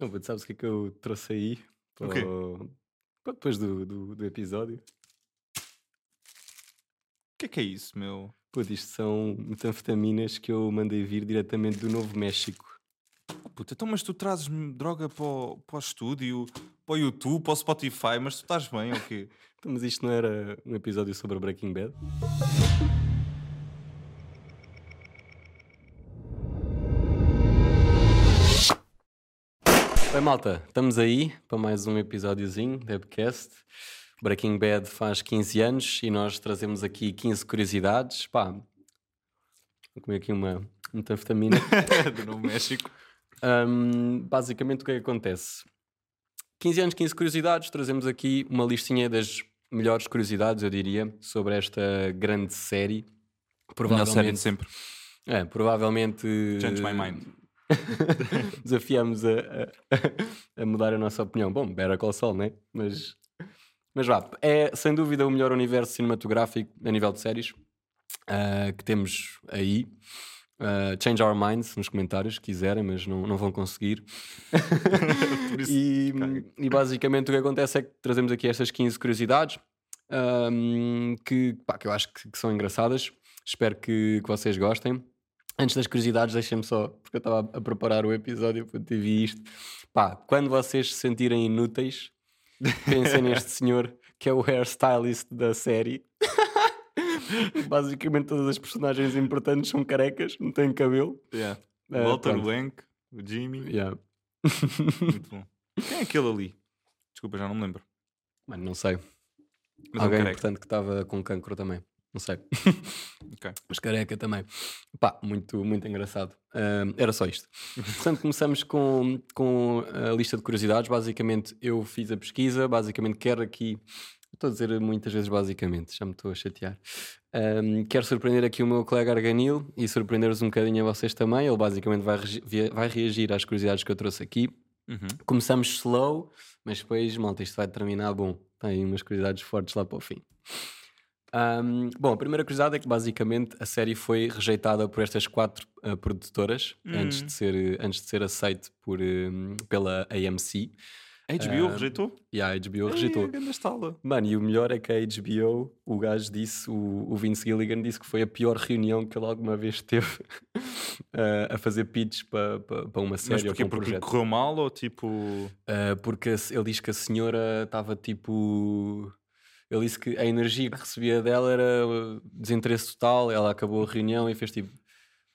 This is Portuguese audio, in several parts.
Não, mas sabes o que é que eu trouxe aí? O quê? Para- para depois do, do, do episódio. O que é que é isso, meu? Pô, isto são metanfetaminas que eu mandei vir diretamente do Novo México. Puta, então, mas tu trazes-me droga para o, para o estúdio, para o YouTube, para o Spotify, mas tu estás bem ou quê? Então, Mas isto não era um episódio sobre Breaking Bad? Oi malta, estamos aí para mais um episódiozinho da Webcast. Breaking Bad faz 15 anos e nós trazemos aqui 15 curiosidades. Pá, vou comer aqui uma metanfetamina. do Novo México. Hum, basicamente o que é que acontece? 15 anos, 15 curiosidades, trazemos aqui uma listinha das melhores curiosidades, eu diria, sobre esta grande série. Melhor série Provavelmente, de sempre. é, provavelmente Change my mind. desafiamos a, a- a mudar a nossa opinião. Bom, Better Call Saul, né? Mas, mas vá, é sem dúvida o melhor universo cinematográfico a nível de séries ah, que temos aí. Ah, change our minds nos comentários, se quiserem, mas não, não vão conseguir. Isso, e, e basicamente o que acontece é que trazemos aqui estas 15 curiosidades ahm, que, pá, que eu acho que, que são engraçadas. Espero que, que vocês gostem. Antes das curiosidades, deixem-me só, porque eu estava a, preparar o episódio para ter vi isto. Pá, quando vocês se sentirem inúteis, pensem neste senhor que é o hairstylist da série. Basicamente, todas as personagens importantes são carecas, não têm cabelo. yeah. Ah, o Walter, pronto. o Hank, o Jimmy. Yeah. Muito bom. Quem é aquele ali? Desculpa, já não me lembro. Mano, não sei. Mas é um Alguém careca. importante que estava com cancro também. Não sei. Ok. Mas careca também. Pá, muito, muito engraçado. Ahm, era só isto. Portanto, começamos com, com a lista de curiosidades. Basicamente, eu fiz a pesquisa. Basicamente, quero aqui. Estou a dizer muitas vezes basicamente, já me estou a chatear. Ahm, quero surpreender aqui o meu colega Arganil e surpreender-vos um bocadinho a vocês também. Ele basicamente vai, vai reagir às curiosidades que eu trouxe aqui. Uhum. Começamos slow, mas depois, malta, isto vai terminar bom. Tem umas curiosidades fortes lá para o fim. Ahm, bom, a primeira curiosidade é que basicamente a série foi rejeitada por estas quatro ah, produtoras antes, Hum. de ser, antes de ser aceite por, hum, pela AMC. A HBO Ah, rejeitou? E a HBO rejeitou. Ei, estala. Mano, e o melhor é que a HBO, o gajo disse, o, o Vince Gilligan disse que foi a pior reunião que ele alguma vez teve ah, a fazer pitch para para uma série Mas porquê? um Porque correu mal ou tipo. Uh, porque ele diz que a senhora estava tipo. Ele disse que a energia que recebia dela era uh, desinteresse total. Ela acabou a reunião e fez tipo.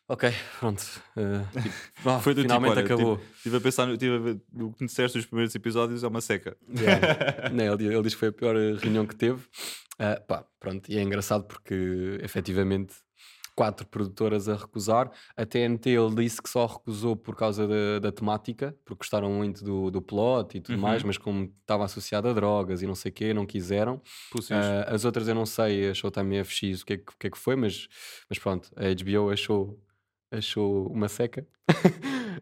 Ok, pronto. uh, tipo, Foi do tipo, finalmente olha, acabou. Estive a pensar, estive a ver o que me disseste nos primeiros episódios, é uma seca. Yeah. Não, ele, ele diz que foi a pior reunião que teve. Uh, pá, pronto. E é engraçado porque efetivamente quatro produtoras a recusar. A TNT ele disse que só recusou por causa da, da temática, porque gostaram muito do, do plot e tudo Uhum. mais, mas como estava associado a drogas e não sei o quê, não quiseram. Ah, as outras eu não sei, a Showtime FX o que é que, é que foi, mas, mas pronto, a HBO achou, achou uma seca.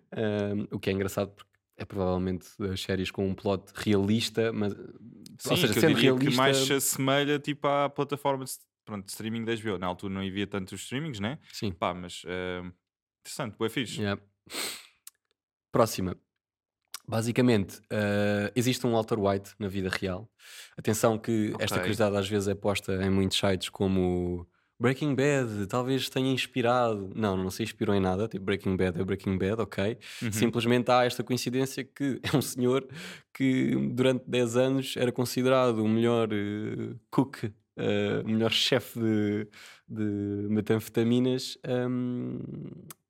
O que é engraçado porque é provavelmente as séries com um plot realista, mas Sim, ou seja, que sendo realista. que mais se assemelha tipo, à plataforma de, pronto, streaming da HBO. Na altura não havia tantos streamings, né? Sim, Pá, mas eh, interessante, boa fixe. yeah. Próxima. Basicamente, ah, existe um Walter White na vida real. Atenção que esta Ok. curiosidade às vezes é posta em muitos sites como Breaking Bad, talvez tenha inspirado. Não, não se inspirou em nada. Tipo, Breaking Bad é Breaking Bad, ok. Uhum. Simplesmente há esta coincidência que é um senhor que durante 10 anos era considerado o melhor eh, cook, o melhor chefe de, de metanfetaminas hum,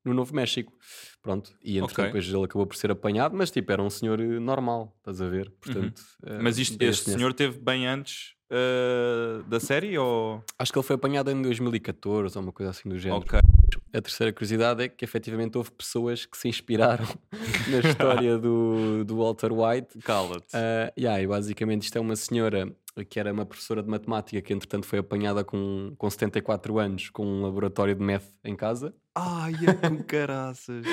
no Novo México. Pronto, e entretanto Ok. depois ele acabou por ser apanhado, mas tipo, era um senhor eh, normal, estás a ver? Portanto, eh, Mas isto, este senhor teve bem antes eh, da série ou. Acho que ele foi apanhado em 2014 ou uma coisa assim do género. Ok. A terceira curiosidade é que efetivamente houve pessoas que se inspiraram na história do, do Walter White. Cala-te. Ah, yeah, e basicamente isto é uma senhora que era uma professora de matemática que entretanto foi apanhada com, com 74 anos com um laboratório de meth em casa. Ai, é com caraças.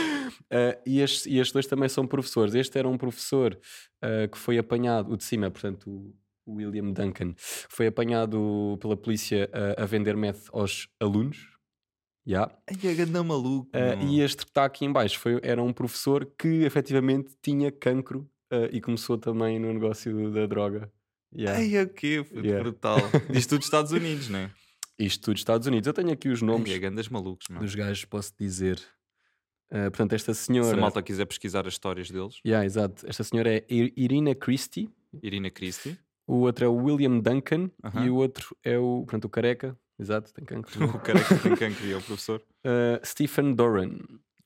Ah, e, estes, e estes dois também são professores. Este era um professor ah, que foi apanhado, o de cima, portanto, o o William Duncan, foi apanhado pela polícia a, a vender meth aos alunos. Yeah. Ai, a ganda maluco. Uh, e este que está aqui em baixo foi, era um professor que efetivamente tinha cancro uh, e começou também no negócio da droga. Yeah. Ai, o quê? Foi Yeah. brutal. Diz tudo dos Estados Unidos, não é? Isto tudo Estados Unidos. Eu tenho aqui os nomes Ai, gandas malucos, meu. dos gajos, posso dizer. Uh, portanto, esta Se senhora. a malta quiser pesquisar as histórias deles, Yeah, exato. Esta senhora é Ir- Irina Christie, Irina Christie, o outro é o William Duncan Aham. e o outro é o, portanto, o careca, exato, tem cancro. o que tem cancro e é o professor. Uh, Stephen Doran.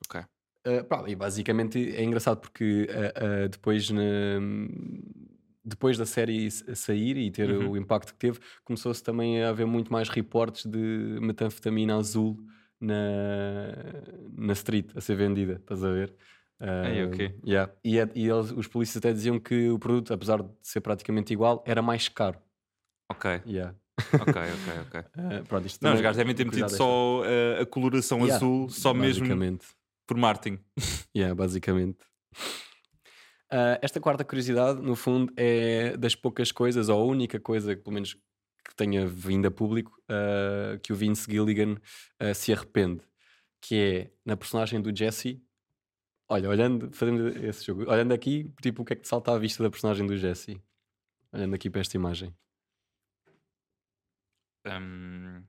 Ok. Uh, pá, e basicamente é engraçado porque uh, uh, depois, na- depois da série sair e ter Uhum. o impacto que teve, começou-se também a haver muito mais reportes de metanfetamina azul na, na street a ser vendida, estás a ver? Uh, ok. yeah. E, é- e eles- os polícias até diziam que o produto, apesar de ser praticamente igual, era mais caro. Ok, Yeah. ok, ok, ok. Uh, pronto, isto Não, os gajos devem ter metido só eh, a coloração Yeah, azul, só mesmo basicamente. por marketing. Yeah, basicamente. Ah, esta quarta curiosidade, no fundo, é das poucas coisas, ou a única coisa, pelo menos que tenha vindo a público, ah, que o Vince Gilligan ah, se arrepende, que é na personagem do Jesse. Olha, olhando, fazendo esse jogo, olhando aqui, tipo, o que é que te salta à vista da personagem do Jesse? Olhando aqui para esta imagem. Hum,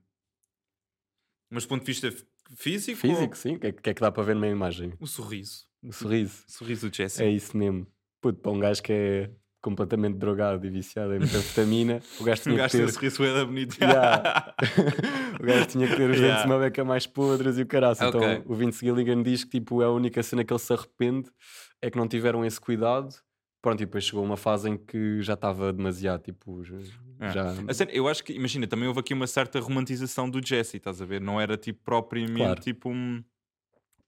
Mas do ponto de vista físico? Físico, sim, o que, é, que- o que é que dá para ver na imagem? ou O sorriso. O sorriso. O sorriso do Jesse. É isso mesmo. Puto, para um gajo que é completamente drogado e viciado em metanfetamina, o gajo O tinha gajo que o ter... sorriso é bonito. Yeah. o gajo tinha que ter os dentes Yeah. de uma beca mais podres e o caraço. Ok. Então o Vince Gilligan diz que tipo, a única cena que ele se arrepende é que não tiveram esse cuidado. Pronto, e depois chegou uma fase em que já estava demasiado, tipo, já... É. eu acho que, imagina, também houve aqui uma certa romantização do Jesse, estás a ver? Não era tipo propriamente Claro. tipo um,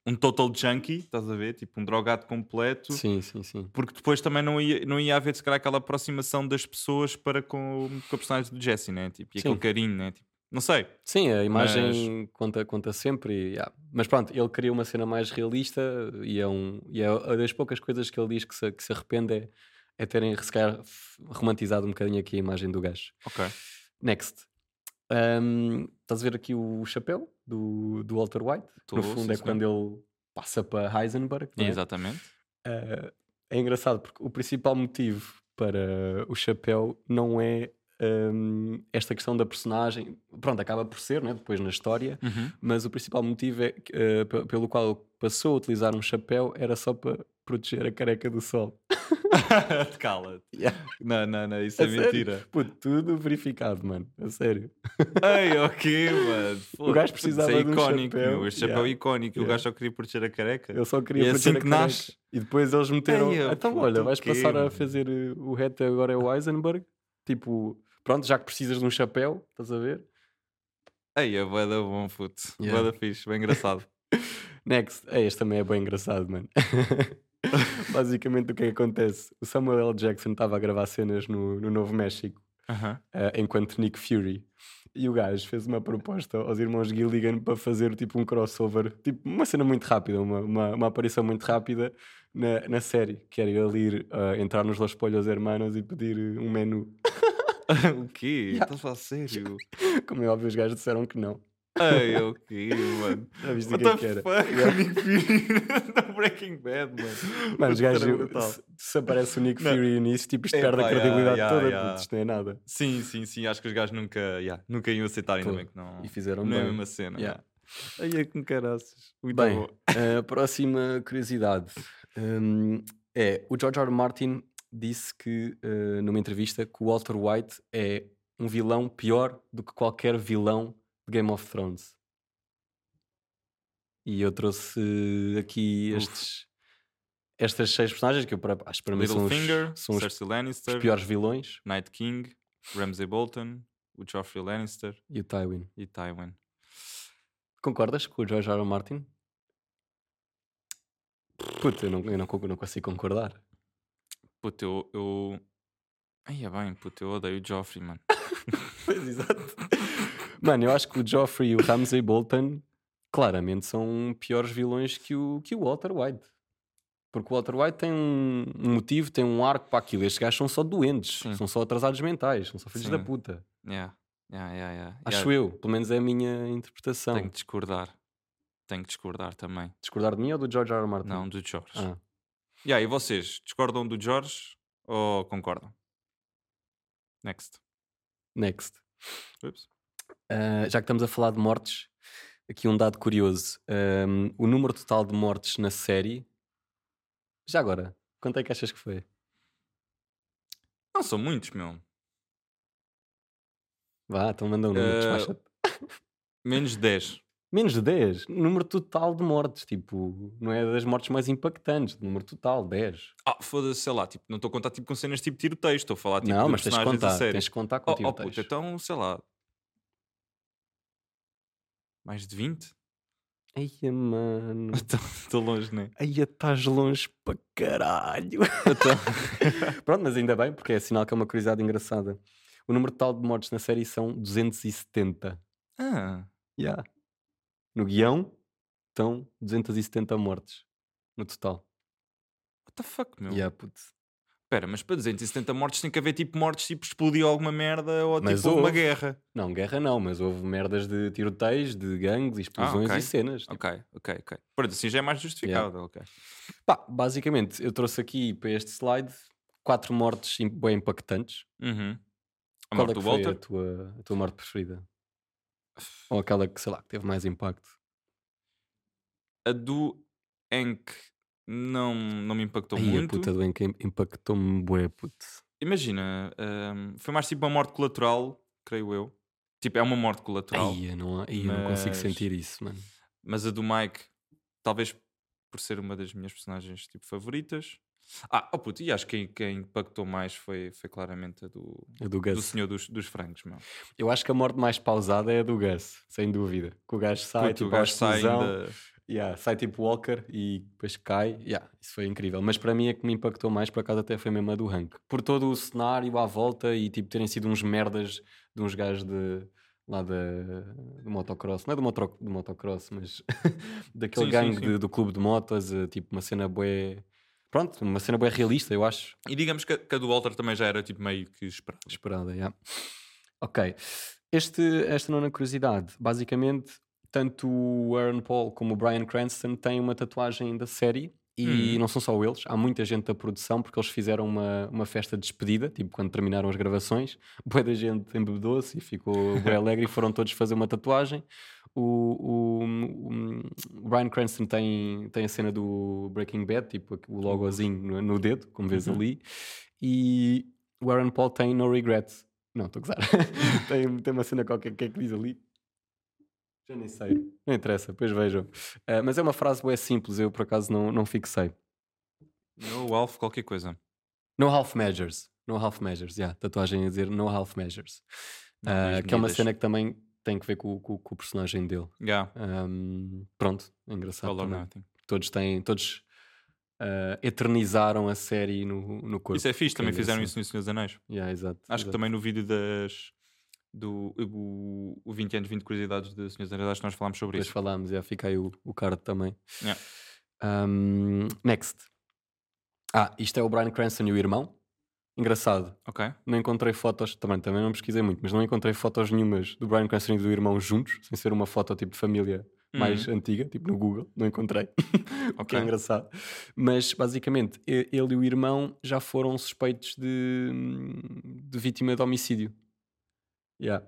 um total junkie, estás a ver? Tipo um drogado completo. Sim, sim, sim. Porque depois também não ia, não ia haver, se calhar, aquela aproximação das pessoas para com, com a personagem do Jesse, né? Tipo, e Sim. aquele carinho, né? Tipo, não sei. Sim, a imagem conta, conta sempre. e, yeah. Mas pronto, ele queria uma cena mais realista e é, um, e é uma das poucas coisas que ele diz que se, que se arrepende é, é terem, se calhar, romantizado um bocadinho aqui a imagem do gajo. Ok. Next. Um, estás a ver aqui o chapéu do, do Walter White? Tô, no fundo sim, é quando ele passa para Heisenberg. é? Exatamente. Uh, é engraçado porque o principal motivo para o chapéu não é um, esta questão da personagem. Pronto, acaba por ser, né, depois na história, Uhum. mas o principal motivo é, uh, pe- pelo qual ele passou a utilizar um chapéu era só para proteger a careca do sol. Cala-te. Yeah. Não, não, não, isso é A sério? mentira. Puto, tudo verificado, mano. A sério. Ei, ok, mano. O gajo Isso precisava é de um icónico, chapéu. meu. Este chapéu Yeah. é icónico. O Yeah. gajo só queria proteger a careca. Ele só queria E é proteger assim a que careca. nasce. E depois eles meteram. Ei, então, puto, olha, o vais quê, passar a mano? fazer uh, o reto agora é o Heisenberg. Tipo, pronto, já que precisas de um chapéu, estás a ver? Ei, é bué da bom, puto. Yeah. Bué da fixe, bem engraçado. Next. É, este também é bem engraçado, mano. Basicamente, o que é que acontece? O Samuel L. Jackson estava a gravar cenas no, no Novo México Aham. eh, enquanto Nick Fury. E o gajo fez uma proposta aos irmãos Gilligan para fazer tipo um crossover, tipo uma cena muito rápida, uma, uma, uma aparição muito rápida na, na série, que era ele ir ah, entrar nos Los Pollos Hermanos e pedir um menu. o quê? Yeah. Estás a falar sério? Como é óbvio, os gajos disseram que não. Ei, o quê, mano? Já viste What que é the que era? fuck? Yeah. O Nick Fury no Breaking Bad, mano. Mano, os gajos, se, aparece o Nick. Fury nisso, tipo, isto perde a credibilidade yeah, toda, yeah. puto, isto não é nada. Sim, sim, sim. Acho que os gajos nunca, yeah, nunca iam aceitar, ainda bem que não. E fizeram Não é a bem. mesma cena. Yeah. Aí é com caraças. Muito Bem, bom. a próxima curiosidade hum, é o George R. Martin disse que eh, numa entrevista que o Walter White é um vilão pior do que qualquer vilão de Game of Thrones. E eu trouxe aqui Uf. estes, estas seis personagens que eu para- acho que para mim são os, Littlefinger, são os, Cersei os Lannister, piores vilões Night King, Ramsay Bolton, o Joffrey Lannister e o Tywin. e Tywin. Concordas com o George R. R. Martin? Puta, eu não, eu não, não consigo concordar. Puto, eu. eu... Ai, é bem, puto, eu odeio o Joffrey, mano. Pois, exato. Mano, eu acho que o Joffrey e o Ramsay Bolton claramente são piores vilões que o, que o Walter White. Porque o Walter White tem um, motivo, tem um arco para aquilo. Estes gajos são só doentes, Sim. são só atrasados mentais, são só filhos da Sim. puta. Yeah, yeah, yeah, yeah. Acho yeah, eu, pelo menos é a minha interpretação. Tenho que discordar. Tenho que discordar também. Discordar de mim ou do George R. R. Martin? Não, do George. Ah, E aí, vocês discordam do George ou concordam? Next. next. Ups. Uh, já que estamos a falar de mortes, aqui um dado curioso. Um, o número total de mortes na série. Já agora, quanto é que achas que foi? Não são muitos, meu. Vá, então manda um número, despacha-te. Menos de 10. Menos de 10. Número total de mortes. Tipo, não é das mortes mais impactantes. Número total, 10. Ah, foda-se, sei lá, tipo, não estou a contar tipo, com cenas tipo tiroteio, estou a falar tipo não, de mas tens da contar. Tens que contar com Oh, oh tiroteios. puta, então, sei lá. Mais de 20? Eia, mano. Estou longe, né? Eia, estás longe para caralho. Então, Pronto, mas ainda bem, porque é sinal que é uma curiosidade engraçada. O número total de mortes na série são 270. ah, Yeah. No guião estão 270 mortes no total. what the fuck, meu? Yeah, puto. Espera, mas para 270 mortes tem que haver tipo mortes, tipo explodiu alguma merda ou Mas tipo houve uma guerra. Não, guerra não, mas houve merdas de tiroteios, de gangues, explosões ok. e cenas. tipo. Ok, ok, ok. Pronto, assim já é mais justificável, ok. Pá, basicamente, eu trouxe aqui para este slide quatro mortes bem impactantes. Uhum. A Qual morte é do Walter? a tua, a tua morte preferida? Ou aquela que, sei lá, que teve mais impacto? A do Hank não, não me impactou Ai, a muito. puta do Enca impactou-me bué, puto. Imagina, hum, foi mais tipo uma morte colateral, creio eu. Tipo, é uma morte colateral. Ai, eu não, ai, eu não consigo mas- sentir isso, mano. Mas a do Mike, talvez por ser uma das minhas personagens tipo, favoritas. Ah, oh puto, e acho que quem, quem impactou mais foi, foi claramente a do, A do do Gus. Senhor dos, dos Francos, meu. Eu acho que a morte mais pausada é a do Gus, sem dúvida. Que o gajo sai, Puto, tipo, o gajo sai ainda. Yeah, sai tipo Walker e depois cai. Yeah, isso foi incrível. Mas para mim a que me impactou mais, por acaso, até foi mesmo a do Hank. Por todo o cenário à volta e tipo terem sido uns merdas de uns gajos de lá da, do motocross, não é do, motro, do motocross, mas daquele Sim, sim, gangue sim. de- do clube de motas, eh, tipo uma cena bué. Pronto, uma cena bué realista, eu acho. E digamos que a, que a do Walter também já era tipo meio que esperado. Esperada, yeah. Ok. Este, esta nona curiosidade, basicamente, tanto o Aaron Paul como o Brian Cranston têm uma tatuagem da série e Hum. não são só eles, há muita gente da produção porque eles fizeram uma, uma festa de despedida, tipo quando terminaram as gravações, boa da gente embebedou-se e ficou bem alegre e foram todos fazer uma tatuagem. O, o, o Brian Cranston tem, tem a cena do Breaking Bad, tipo o logozinho no, no dedo, como vês Uhum. ali, e o Aaron Paul tem No Regrets. Não, estou a gozar. tem, tem uma cena qualquer que é que diz ali. Já nem sei. Não interessa, depois vejam. Ah, mas é uma frase bem simples, eu por acaso não, não fixei. No Alf, qualquer coisa. No half measures. No half measures, yeah. Tatuagem a dizer no half measures. Diz que é uma cena que também tem que ver com, com- com o personagem dele. Yeah, Ahm, pronto, é engraçado. Todos têm, todos ah, eternizaram a série no, no corpo. Isso é fixe, que é também fizeram engraçado. isso no Senhor dos Anéis. Yeah, exato, Acho que exato. também no vídeo das. Do o, o 20 anos, 20 curiosidades de Senhor dos Anéis, acho que nós falámos sobre Depois isso. falámos, já fica aí o, o card também. Yeah. Um, next. Ah, isto é o Brian Cranston e o irmão. Engraçado. Ok. Não encontrei fotos, também, também não pesquisei muito, mas não encontrei fotos nenhumas do Brian Cranston e do irmão juntos, sem ser uma foto tipo de família mais Uhum. antiga, tipo no Google. Não encontrei. o que é engraçado. Mas basicamente, ele e o irmão já foram suspeitos de, de vítima de homicídio. Yeah.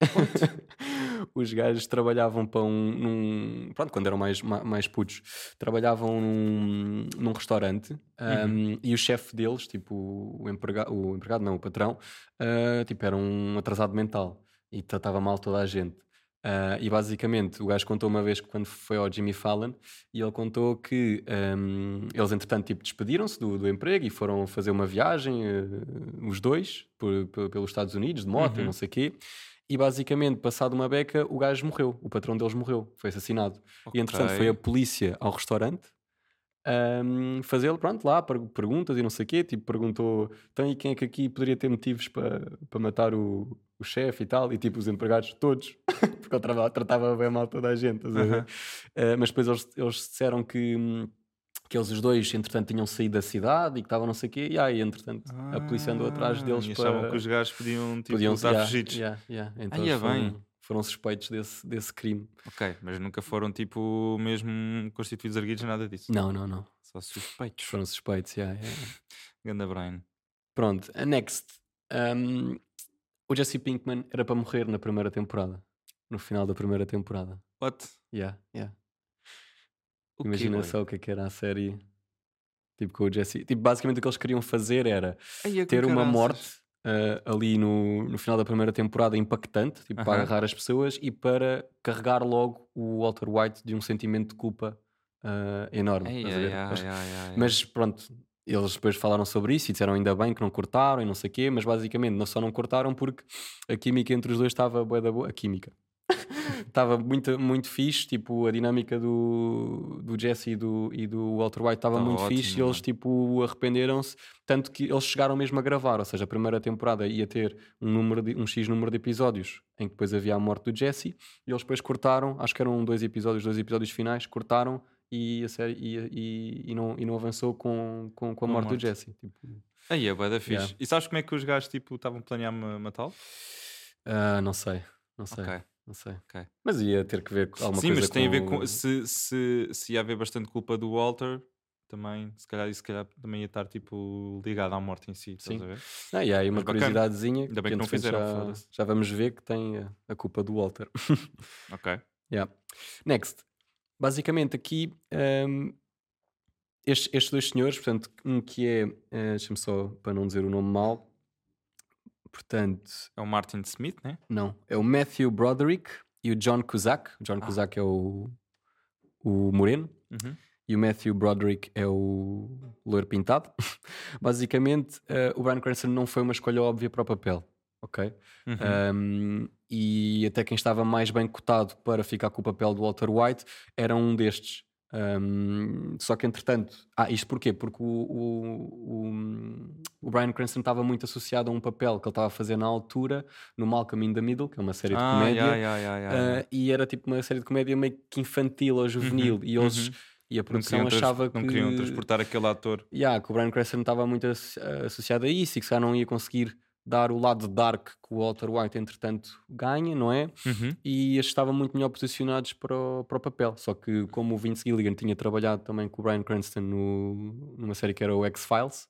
Os gajos trabalhavam para um. Num, pronto, quando eram mais, ma- mais putos, trabalhavam num, num restaurante um, e o chefe deles, tipo o empregado, o empregado, não, o patrão, uh, tipo, era um atrasado mental e tratava mal toda a gente. Uh, e basicamente o gajo contou uma vez que quando foi ao Jimmy Fallon e ele contou que um, eles entretanto tipo, despediram-se do, do emprego e foram fazer uma viagem, uh, os dois, por- por- pelos Estados Unidos, de moto Uhum. não sei o quê. E basicamente, passado uma beca, o gajo morreu, o patrão deles morreu, foi assassinado. E entretanto foi a polícia ao restaurante um, fazê-lo, pronto, lá, per- perguntas e não sei o quê, tipo, perguntou, então e quem é que aqui poderia ter motivos para para matar o, o chefe e tal, e tipo, os empregados todos, porque ele trava- tratava bem mal toda a gente, ver? Aham. Uh, mas depois eles, eles disseram que, que eles os dois, entretanto, tinham saído da cidade e que estavam não sei o quê, e aí, entretanto, a polícia andou atrás Ah, deles e para... achavam que os gajos podiam, tipo, podiam estar yeah, fugidos. yeah, yeah. Então Aí é bem. Foram suspeitos desse, desse crime. Ok, mas nunca foram tipo mesmo constituídos arguidos, nada disso. Não, não, não. Só suspeitos. Foram suspeitos, yeah, yeah. Ganda Brian. Pronto, a next. Um, o Jesse Pinkman era para morrer na primeira temporada. No final da primeira temporada. What? Yeah, yeah. O quê, Imagina boy? só o que é que era a série. Tipo, com o Jesse. Tipo, basicamente o que eles queriam fazer era Ai, ter uma morte ah, ali no, no final da primeira temporada impactante, tipo, para Aham. agarrar as pessoas e para carregar logo o Walter White de um sentimento de culpa ah, enorme. Ver? ai, Mas-. Mas pronto, eles depois falaram sobre isso e disseram ainda bem que não cortaram e não sei o quê, mas basicamente não só não cortaram porque a química entre os dois estava bué da boa. A química. Estava muito, muito fixe, tipo, a dinâmica do, do Jesse e do, e do Walter White estava Estava muito ótimo, fixe e eles, tipo, arrependeram-se, tanto que eles chegaram mesmo a gravar, ou seja, a primeira temporada ia ter um, número de, um X número de episódios em que depois havia a morte do Jesse e eles depois cortaram, acho que eram dois episódios, dois episódios finais, cortaram e, a série, e, e, e não, e não avançou com, com, com a a morte, do morte. Jesse. Tipo, Aí é bué da fixe. Yeah. E sabes como é que os gajos tipo estavam a planear ma- matá-lo? ah, não sei, não sei, Ok. Não sei. Ok. Mas ia ter que ver com alguma Sim, coisa mas tem a ver com se, se, se ia haver bastante culpa do Walter, também, se calhar, se calhar também ia estar tipo ligado à morte em si, estás Sim. a ver? Ah, e há aí uma Mas curiosidadezinha Ainda bem que não entretanto, fizeram, já, já vamos ver que tem a, a culpa do Walter. Ok. Yeah. Next. Basicamente aqui hum, estes, estes dois senhores, portanto, um que é, eh, deixa-me só para não dizer o nome mal, portanto, É o Martin Smith, né? não, é o Matthew Broderick e o John Cusack. O John Ah. Cusack é o, o moreno Uhum. e o Matthew Broderick é o loiro pintado. Basicamente, eh, o Bryan Cranston não foi uma escolha óbvia para o papel, ok? Uhum. Um, e até quem estava mais bem cotado para ficar com o papel do Walter White era um destes. Um, só que entretanto, ah, isto porquê? Porque o, o, o, o Bryan Cranston estava muito associado a um papel que ele estava a fazer na altura no Malcolm in the Middle, que é uma série de Ah, comédia, yeah, yeah, yeah, uh, e era tipo uma série de comédia meio que infantil ou juvenil, Uhum, e, eles, uhum. e a Não produção achava não que queriam transportar aquele ator. Yeah, que o Brian Cranston estava muito asso- associado a isso e que já não ia conseguir dar o lado dark que o Walter White entretanto ganha, não é? Uhum. E estavam muito melhor posicionados para o, para o papel. Só que como o Vince Gilligan tinha trabalhado também com o Brian Cranston no, numa série que era o X-Files,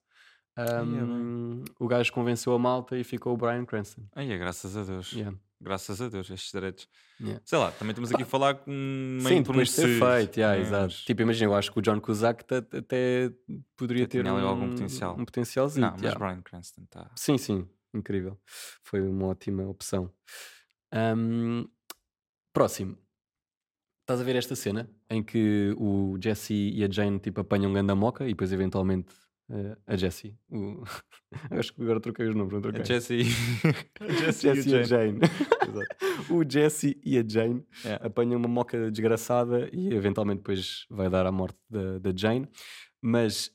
um, o gajo convenceu a malta e ficou o Brian Cranston. Aí é, graças a Deus. Yeah. Graças a Deus, estes direitos. Yeah. Sei lá, também estamos aqui a falar com meio Sim, depois de ser se, feito, yeah, né, exato. mas- Tipo, imagina, eu acho que o John Cusack até poderia ter um, algum potencial. um potencialzinho. Não, mas yeah. Brian Cranston está. Sim, sim, incrível. Foi uma ótima opção. Ahm, próximo. Estás a ver esta cena em que o Jesse e a Jane tipo apanham ganda moca e depois eventualmente eh, a Jessie. o- Acho que agora troquei os nomes, não troquei. A Jesse, a Jesse, Jesse e a Jane. O Jesse e a Jane Yeah. apanham uma moca desgraçada e eventualmente depois vai dar à morte da, da Jane. Mas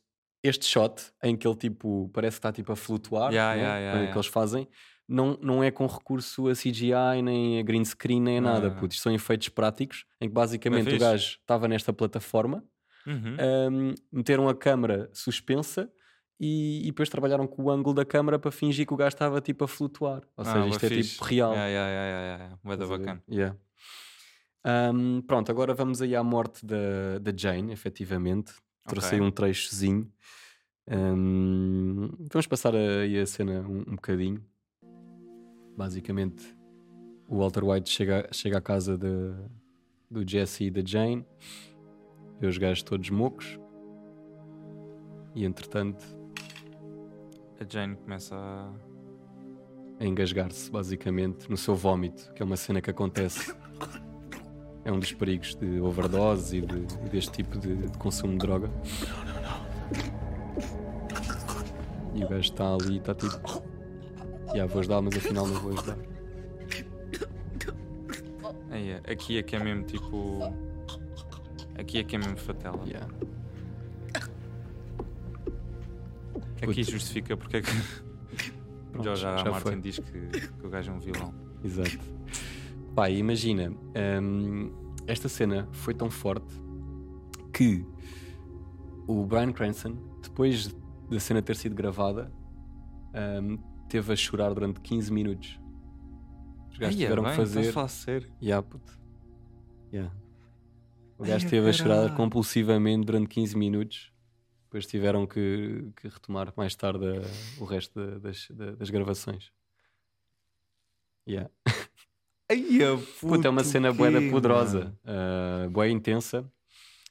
este shot em que ele tipo parece que está tipo a flutuar, Yeah, né, yeah, yeah, que eles fazem, não, não é com recurso a CGI, nem a green screen, nem a nada. Putz, são efeitos práticos em que basicamente o gajo estava nesta plataforma, Uhum. ahm, meteram a câmera suspensa. E, e depois trabalharam com o ângulo da câmara para fingir que o gajo estava tipo a flutuar. Ou Ah, seja, isto é fixe. tipo real. Yeah, yeah, yeah, bacana. Ahm, pronto, agora vamos aí à morte da, da Jane, efetivamente. Trouxe Ok. aí um trechozinho. Ahm, vamos passar aí a cena um, um bocadinho. Basicamente, o Walter White chega, chega à casa de, do Jesse e da Jane, vê os gajos todos mocos. E entretanto, A Jane começa a. a engasgar-se basicamente no seu vómito, que é uma cena que acontece. É um dos perigos de overdose e, de, e deste tipo de, de consumo de droga. E o gajo está ali e está tipo. Já vou ajudar, mas afinal não vou ajudar. Aí é. Aqui é que é mesmo tipo. Aqui é que é mesmo fatela. Yeah. Aqui Puto. justifica porque é que. Pronto. R. já Martin foi. diz que, que o gajo é um vilão. Exato. Pá, imagina, hum, esta cena foi tão forte que o Brian Cranston, depois da cena ter sido gravada, hum, teve a chorar durante 15 minutos. Os gajos Eia, tiveram bem, que fazer. sério. Yeah, puto. Yeah. O gajo esteve a chorar compulsivamente durante 15 minutos. Depois tiveram que, que retomar mais tarde a- o resto da- das, da- das gravações. Yeah. Eia, Puta, é uma cena quê, bué da mano? poderosa, uh, intensa.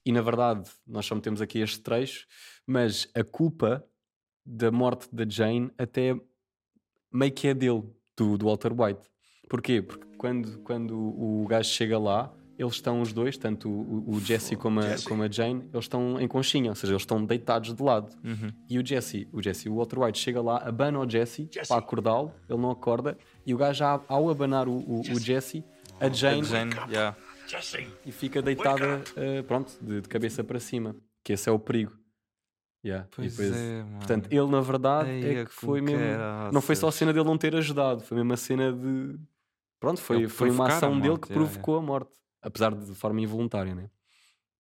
E na verdade, nós só metemos aqui este trecho, mas a culpa da morte da Jane até meio que é dele, do, do Walter White. Porquê? Porque quando, quando o gajo chega lá, eles estão os dois, tanto o, o Jesse como a, como a Jane, eles estão em conchinha, ou seja, eles estão deitados de lado. Uhum. E o Jesse, o Jesse, o Walter White chega lá, abana o Jesse, para acordá-lo, ele não acorda, e o gajo, já, ao abanar o, o, o Jesse, a Jane, A Jane, yeah. e fica deitada, eh, pronto, de, de cabeça para cima, que esse é o perigo. Yeah, Pois depois- é, mano. Portanto, ele na verdade Eia, é que foi mesmo. Não foi só a cena dele não ter ajudado, foi mesmo a cena de. Pronto, foi, Ele foi uma ação dele que yeah, provocou a morte, apesar de de forma involuntária, né?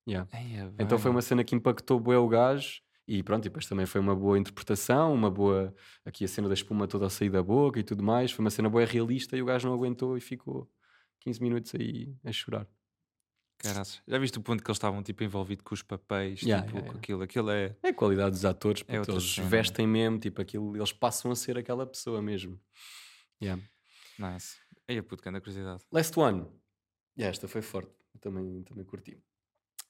Yeah. Eia, Então foi uma cena que impactou bué o gajo e pronto, e depois também foi uma boa interpretação, uma boa. Aqui a cena da espuma toda a sair da boca e tudo mais, foi uma cena boa realista e o gajo não aguentou e ficou 15 minutos aí a chorar. Caraças. Já viste o ponto que eles estavam tipo envolvidos com os papéis, Yeah, tipo yeah, yeah. aquilo, aquilo é. É a qualidade dos atores, É porque outra eles cena. vestem mesmo, tipo aquilo, eles passam a ser aquela pessoa mesmo. Yeah. Nice. Eia, puto, grande curiosidade. Last one. Yeah, esta foi forte. Também, também curti.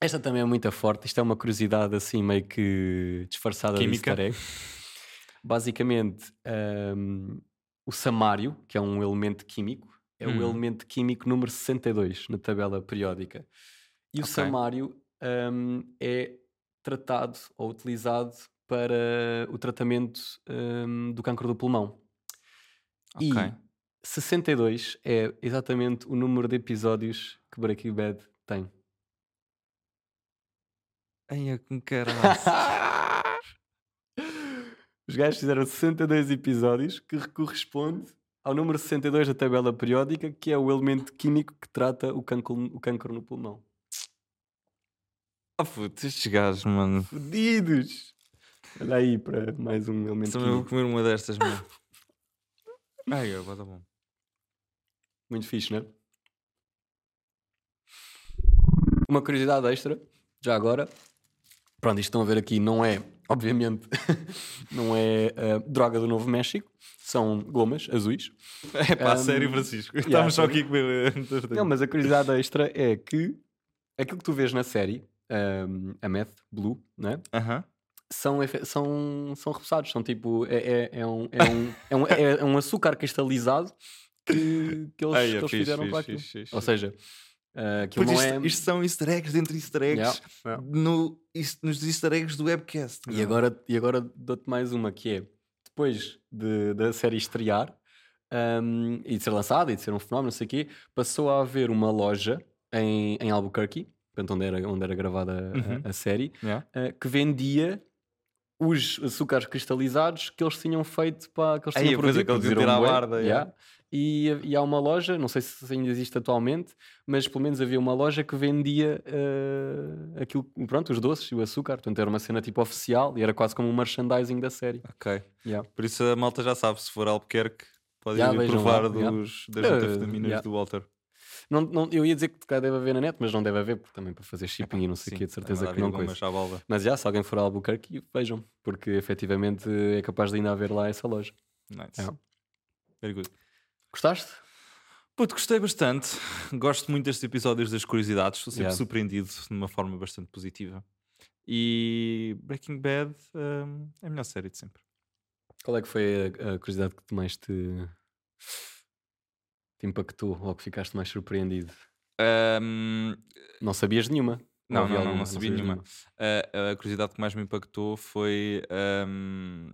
Esta também é muito forte. Isto é uma curiosidade assim meio que disfarçada Química. de easter egg. Basicamente, hum, o samário, que é um elemento químico, é o Hum. elemento químico número 62 na tabela periódica. E o Ok. samário hum, é tratado ou utilizado para o tratamento hum, do cancro do pulmão. Ok. E 62 é exatamente o número de episódios que Breaking Bad tem. Eia, com caraças. Os gajos fizeram 62 episódios que corresponde ao número 62 da tabela periódica, que é o elemento químico que trata o cancro, o cancro no pulmão. Ah, puto, estes gajos, mano. Fodidos! Olha aí para mais um elemento Também vou comer uma destas, mano. Ai, eu dar bom. Muito fixe, não é? Uma curiosidade extra, já agora. Pronto, isto estão a ver aqui não é, obviamente, não é ah, droga do Novo México, são gomas azuis. É pá, Um, sério, Francisco. yeah, Estamos só aqui a comer. Não, mas a curiosidade extra é que aquilo que tu vês na série, um, a Meth Blue, né? Aham. São, efe- são, são repousados, são tipo, é, é, é, um, é, um, é, um, é um açúcar cristalizado que, que eles, Ai, que é eles fixe, fizeram para fixe, aquilo. fixe, fixe, Ou seja, aquilo não isto, é. isto são easter eggs dentro de easter eggs Yeah. No, isto- nos easter eggs do webcast. E agora, e agora dou-te mais uma que é depois de, da série estrear um, e de ser lançada e de ser um fenómeno, não sei o quê, passou a haver uma loja em, em Albuquerque, portanto, onde era, onde era gravada a- Uhum. a, série, Yeah. uh, que vendia os açúcares cristalizados que eles tinham feito para que eles Aí, tinham é, produzido, que eles a barda, yeah. E, e há uma loja, não sei se ainda existe atualmente, mas pelo menos havia uma loja que vendia uh, aquilo, pronto, os doces e o açúcar. Portanto, era uma cena tipo oficial e era quase como um merchandising da série. Ok. Yeah. Por isso a malta já sabe, se for Albuquerque, pode Yeah, ir provar lá, yeah. dos, das Eh, metafetaminas yeah. do Walter. Não, não, eu ia dizer que cá deve haver na net, mas não deve haver, porque também para fazer shipping e não sei o que, de certeza vai que não coisa. Mas já, se alguém for a Albuquerque, vejam, porque efetivamente é capaz de ainda haver lá essa loja. Nice. Yeah. Very good. Gostaste? Puto, gostei bastante. Gosto muito destes episódios das curiosidades. Estou sempre Yeah. surpreendido de uma forma bastante positiva. E Breaking Bad hum, é a melhor série de sempre. Qual é que foi a, a curiosidade que mais te, te impactou ou que ficaste mais surpreendido? Hum, Não sabias nenhuma? Não, não, não, alguma? não sabia sabias de nenhuma. A, a curiosidade que mais me impactou foi hum,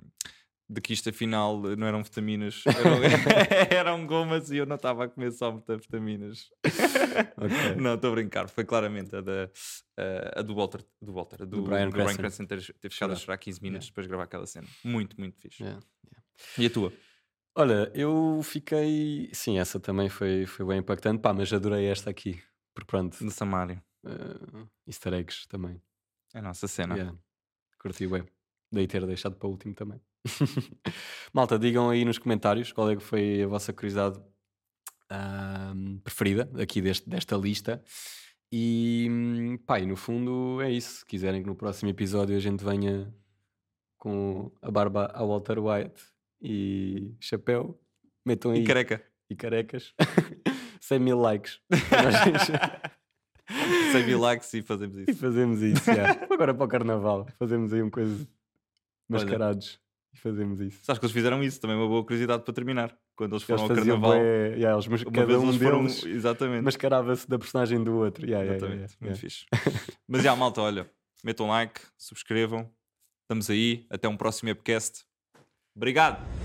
de que isto afinal não eram vitaminas, eram, eram gomas e eu não estava a comer só vitaminas. Ok. Não, estou a brincar. Foi claramente a, da, a, do Walter, do Walter, a do, Do Cranston. Cranston ter, ter ficado a Chorar. chorar 15 minutos depois de gravar aquela cena. Muito, muito fixe. Yeah. E a tua? Olha, eu fiquei. Sim, essa também foi, foi bem impactante, pá, mas adorei esta aqui. Porque pronto, Do Samário. uh, easter eggs também. É a nossa cena. Yeah. Curti bem. Daí ter deixado para o último também. Malta, digam aí nos comentários qual é que foi a vossa curiosidade ahm, preferida aqui deste, desta lista. E pá, e no fundo é isso. Se quiserem que no próximo episódio a gente venha com a barba a Walter White e chapéu, metam aí E careca. e carecas, 100 mil likes. Nós- 100 mil likes e fazemos e isso. fazemos isso. já. Agora para o carnaval, fazemos aí uma coisa mascarados e fazemos isso. Sabes que eles fizeram isso? Também é uma boa curiosidade para terminar. Quando eles foram Eles ao carnaval, bué- yeah, eles mas- cada um eles foram. deles Exatamente. mascarava-se da personagem do outro. Yeah, Exatamente. yeah, Muito fixe. Mas já, malta, olha, metam like, subscrevam. Estamos aí. Até um próximo podcast. Obrigado.